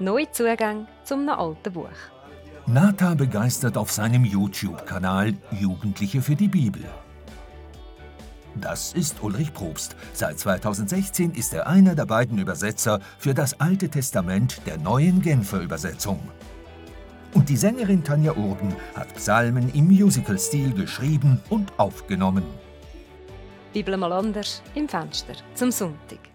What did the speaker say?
Neue Zugänge zum alten Buch. Nata begeistert auf seinem YouTube-Kanal Jugendliche für die Bibel. Das ist Ulrich Probst. Seit 2016 ist er einer der beiden Übersetzer für das Alte Testament der neuen Genfer Übersetzung. Und die Sängerin Tanja Urban hat Psalmen im Musical-Stil geschrieben und aufgenommen. Bibel mal anders im Fenster zum Sonntag.